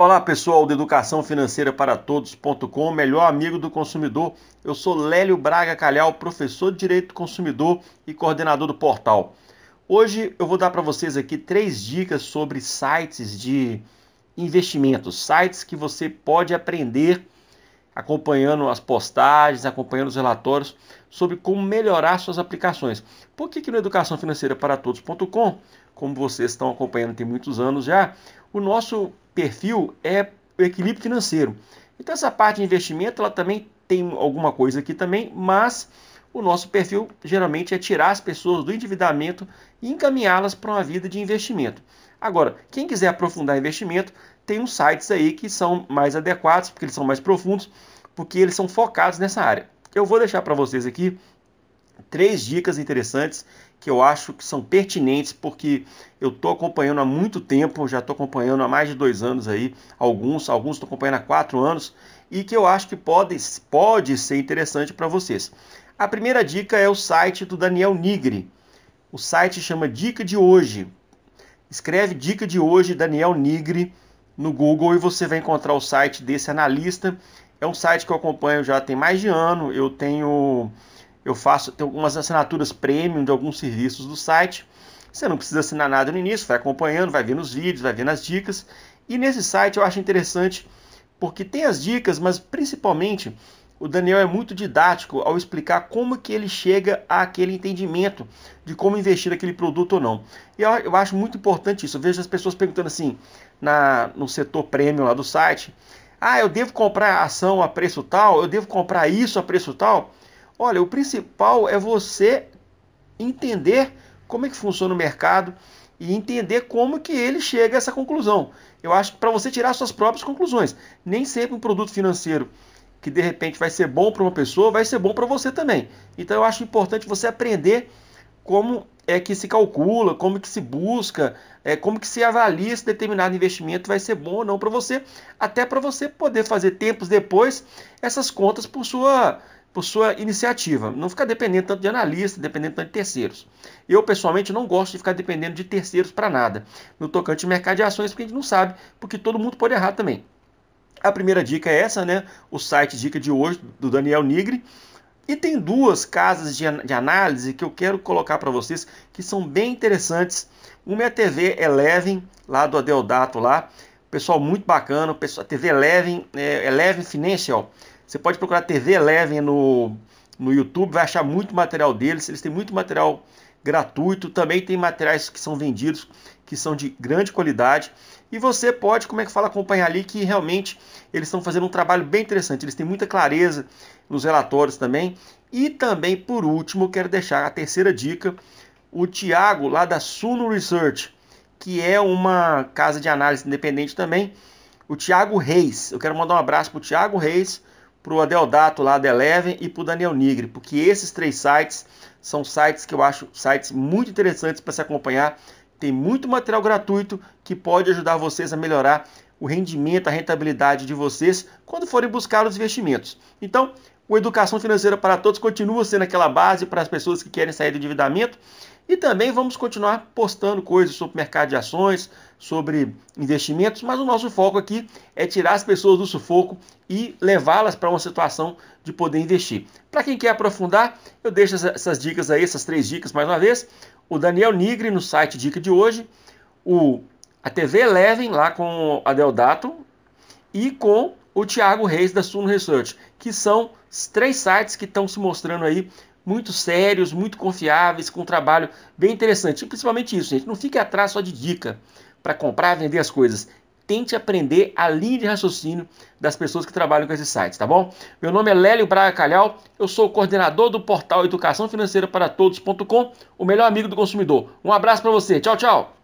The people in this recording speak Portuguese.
Olá pessoal do Educação Financeira para Todos.com, melhor amigo do consumidor. Eu sou Lélio Braga Calhau, professor de Direito do Consumidor e coordenador do portal. Hoje eu vou dar para vocês aqui três dicas sobre sites de investimentos, sites que você pode aprender acompanhando as postagens, acompanhando os relatórios sobre como melhorar suas aplicações. Por que, que no Educação Financeira para Todos.com, como vocês estão acompanhando tem muitos anos já, o nosso perfil é o equilíbrio financeiro. Então essa parte de investimento ela também tem alguma coisa aqui também, mas o nosso perfil geralmente é tirar as pessoas do endividamento e encaminhá-las para uma vida de investimento. Agora, quem quiser aprofundar investimento, tem uns sites aí que são mais adequados, porque eles são mais profundos, porque eles são focados nessa área. Eu vou deixar para vocês aqui três dicas interessantes que eu acho que são pertinentes, porque eu estou acompanhando há muito tempo, já estou acompanhando há mais de dois anos aí, alguns, alguns estou acompanhando há quatro anos, e que eu acho que pode, pode ser interessante para vocês. A primeira dica é o site do Daniel Nigri. O site chama Dica de Hoje. Escreve Dica de Hoje, Daniel Nigri, no Google e você vai encontrar o site desse analista. É um site que eu acompanho já tem mais de ano. Eu tenho eu faço tenho algumas assinaturas premium de alguns serviços do site. Você não precisa assinar nada no início, vai acompanhando, vai vendo os vídeos, vai vendo as dicas. E nesse site eu acho interessante porque tem as dicas, mas principalmente o Daniel é muito didático ao explicar como que ele chega àquele entendimento de como investir aquele produto ou não. E eu, eu acho muito importante isso. Eu vejo as pessoas perguntando assim na, no setor premium lá do site: ah, eu devo comprar ação a preço tal, eu devo comprar isso a preço tal. Olha, o principal é você entender como é que funciona o mercado e entender como que ele chega a essa conclusão. Eu acho que para você tirar suas próprias conclusões, nem sempre um produto financeiro que de repente vai ser bom para uma pessoa, vai ser bom para você também. Então eu acho importante você aprender como é que se calcula, como que se busca, é, como que se avalia se determinado investimento vai ser bom ou não para você, até para você poder fazer tempos depois essas contas por sua por sua iniciativa. Não ficar dependendo tanto de analista, dependendo tanto de terceiros. Eu, pessoalmente, não gosto de ficar dependendo de terceiros para nada. No tocante ao mercado de ações, porque a gente não sabe, porque todo mundo pode errar também. A primeira dica é essa, né? O site Dica de hoje, do Daniel Nigri. E tem duas casas de, de análise que eu quero colocar para vocês que são bem interessantes. Uma é a TV Eleven, lá do Adeodato lá. Pessoal muito bacana, pessoal, TV Eleven, é, Eleven Financial. Você pode procurar TV Eleven no, no YouTube, vai achar muito material deles. Eles têm muito material gratuito, também tem materiais que são vendidos que são de grande qualidade. E você pode, como é que fala, acompanhar ali que realmente eles estão fazendo um trabalho bem interessante. Eles têm muita clareza nos relatórios também. E também, por último, quero deixar a terceira dica, o Tiago lá da Suno Research, que é uma casa de análise independente também. O Tiago Reis, eu quero mandar um abraço para o Tiago Reis, para o Adeldato lá da Eleven e para o Daniel Nigri, porque esses três sites são sites que eu acho sites muito interessantes para se acompanhar. Tem muito material gratuito que pode ajudar vocês a melhorar o rendimento, a rentabilidade de vocês quando forem buscar os investimentos. Então, o Educação Financeira para Todos continua sendo aquela base para as pessoas que querem sair do endividamento e também vamos continuar postando coisas sobre mercado de ações, sobre investimentos, mas o nosso foco aqui é tirar as pessoas do sufoco e levá-las para uma situação de poder investir. Para quem quer aprofundar, eu deixo essas dicas aí, essas três dicas mais uma vez. O Daniel Nigri no site Dica de hoje, o, a TV Eleven lá com a Deodato e com o Thiago Reis da Suno Research, que são três sites que estão se mostrando aí muito sérios, muito confiáveis, com um trabalho bem interessante. E principalmente isso, gente, não fique atrás só de dica para comprar, vender as coisas. Tente aprender a linha de raciocínio das pessoas que trabalham com esses sites, tá bom? Meu nome é Lélio Braga Calhau, eu sou o coordenador do portal Educação Financeira para Todos.com, o melhor amigo do consumidor. Um abraço para você, tchau, tchau!